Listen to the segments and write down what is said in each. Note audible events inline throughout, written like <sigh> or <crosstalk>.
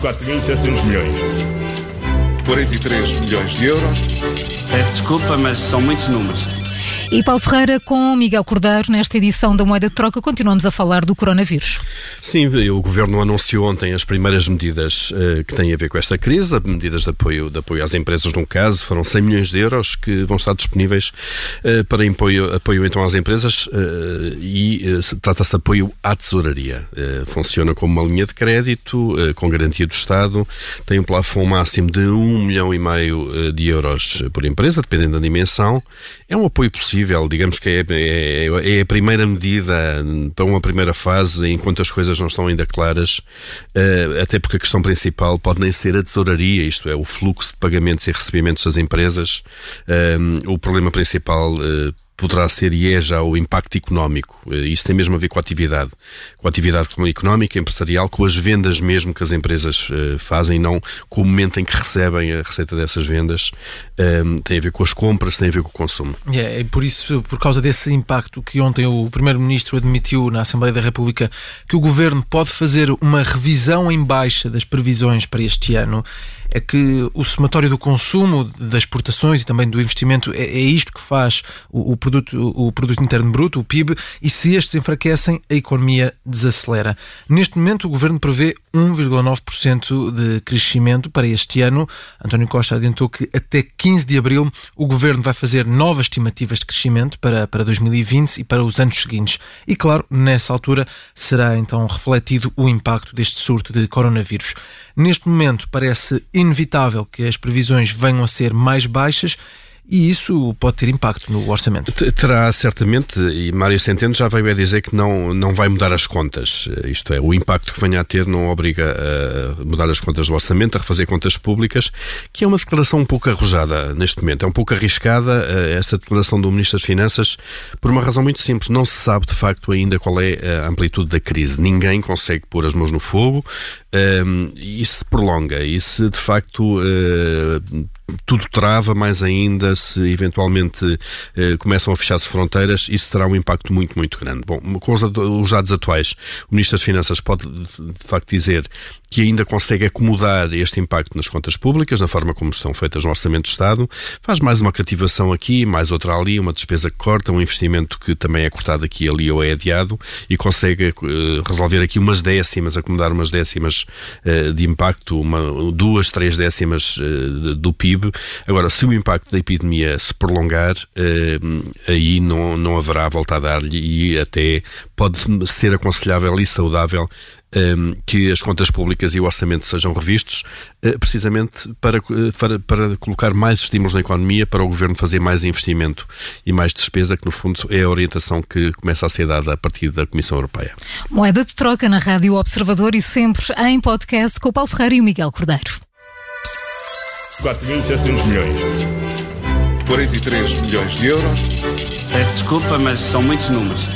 4.700 milhões. 43 milhões de euros. Peço desculpa, mas são muitos números. E Paulo Ferreira com Miguel Cordeiro, nesta edição da Moeda de Troca, continuamos a falar do coronavírus. Sim, o Governo anunciou ontem as primeiras medidas uh, que têm a ver com esta crise, medidas de apoio, de apoio às empresas, num caso, foram 100 milhões de euros que vão estar disponíveis uh, para apoio, apoio então às empresas uh, e trata-se de apoio à tesouraria. funciona como uma linha de crédito, com garantia do Estado, tem um plafond máximo de 1 milhão e meio de euros por empresa, dependendo da dimensão. É um apoio possível possível. Digamos que é, é, é, a primeira medida para uma primeira fase, enquanto as coisas não estão ainda claras, uh, até porque a questão principal pode nem ser a tesouraria, isto é, o fluxo de pagamentos e recebimentos das empresas. Uh, o problema principal uh, poderá ser e é já o impacto económico. Eh, isso tem mesmo a ver com a atividade, com a atividade económica, empresarial, com as vendas mesmo que as empresas uh, fazem, não com o momento em que recebem a receita dessas vendas. Ehm, tem a ver com as compras, tem a ver com o consumo. É, é por isso, por causa desse impacto que ontem o Primeiro-Ministro admitiu na Assembleia da República que o Governo pode fazer uma revisão em baixa das previsões para este ano é que o somatório do consumo, das exportações e também do investimento é, é isto que faz o, o, produto, o produto interno bruto, o PIB, e se estes enfraquecem, a economia desacelera. Neste momento, o governo prevê 1,9% de crescimento para este ano. António Costa adiantou que até 15 de abril o governo vai fazer novas estimativas de crescimento para, para 2020 e para os anos seguintes. E claro, nessa altura será então refletido o impacto deste surto de coronavírus. Neste momento parece inevitável que as previsões venham a ser mais baixas e isso pode ter impacto no orçamento. Terá certamente, e Mário Centeno já veio a dizer que não, não vai mudar as contas. Isto é, o impacto que venha a ter não obriga a mudar as contas do orçamento, a refazer contas públicas, que é uma declaração um pouco arrojada neste momento. É um pouco arriscada eh, esta declaração do Ministro das Finanças por uma razão muito simples. Não se sabe de facto ainda qual é a amplitude da crise. Ninguém consegue pôr as mãos no fogo. Ehm, isso se prolonga. E se de facto tudo trava mais ainda se eventualmente eh, começam a fechar-se fronteiras, isso terá um impacto muito, muito grande. Bom, com os, os dados atuais, o Ministro das Finanças pode de facto dizer que ainda consegue acomodar este impacto nas contas públicas, na forma como estão feitas no Orçamento de Estado, faz mais uma cativação aqui, mais outra ali, uma despesa que corta, um investimento que também é cortado aqui ali ou é adiado e consegue uh, resolver aqui umas décimas, acomodar umas décimas uh, de impacto, uma, duas, três décimas uh, do PIB. Agora, se o impacto da epidemia se prolongar, aí não, não haverá volta a dar-lhe e até pode ser aconselhável e saudável um, que as contas públicas e o orçamento sejam revistos, uh, precisamente para, para, para, colocar mais estímulos na economia, para o governo fazer mais investimento e mais despesa, que no fundo é a orientação que começa a ser dada a partir da Comissão Europeia. Moeda de troca na Rádio Observador e sempre em podcast com o Paulo Ferreira e o Miguel Cordeiro. 4.700 milhões. 43 milhões de euros. Peço desculpa, mas são muitos números.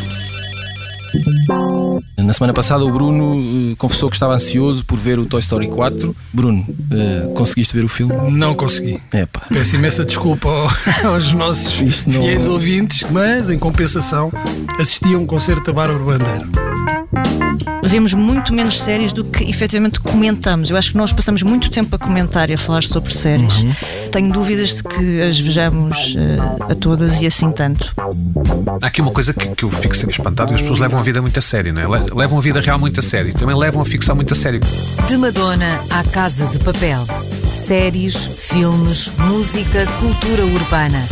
Na semana passada o Bruno uh, confessou que estava ansioso por ver o Toy Story 4. Bruno, uh, conseguiste ver o filme? Não consegui. Epa. Peço imensa desculpa <laughs> aos nossos fiéis ouvintes, mas em compensação assisti a um concerto da Bárbara Bandeira vemos muito menos séries do que efetivamente comentamos. Eu acho que nós passamos muito tempo a comentar e a falar sobre séries. Uhum. Tenho dúvidas de que as vejamos uh, a todas e assim tanto. Há aqui uma coisa que, que eu fico sempre espantado: as pessoas levam a vida muito a sério, não é? Levam a vida real muito a sério. Também levam a ficção muito a sério. De Madonna à Casa de Papel. Séries, filmes, música, cultura urbana.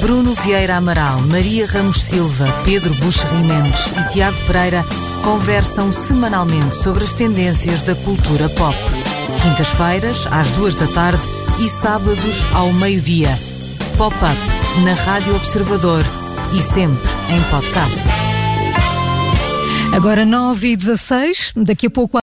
Bruno Vieira Amaral, Maria Ramos Silva, Pedro Buxa Rimendes e Tiago Pereira conversam semanalmente sobre as tendências da cultura pop. Quintas-feiras, às duas da tarde e sábados ao meio-dia. Pop-up na Rádio Observador e sempre em podcast. Agora 9 e 16, daqui a pouco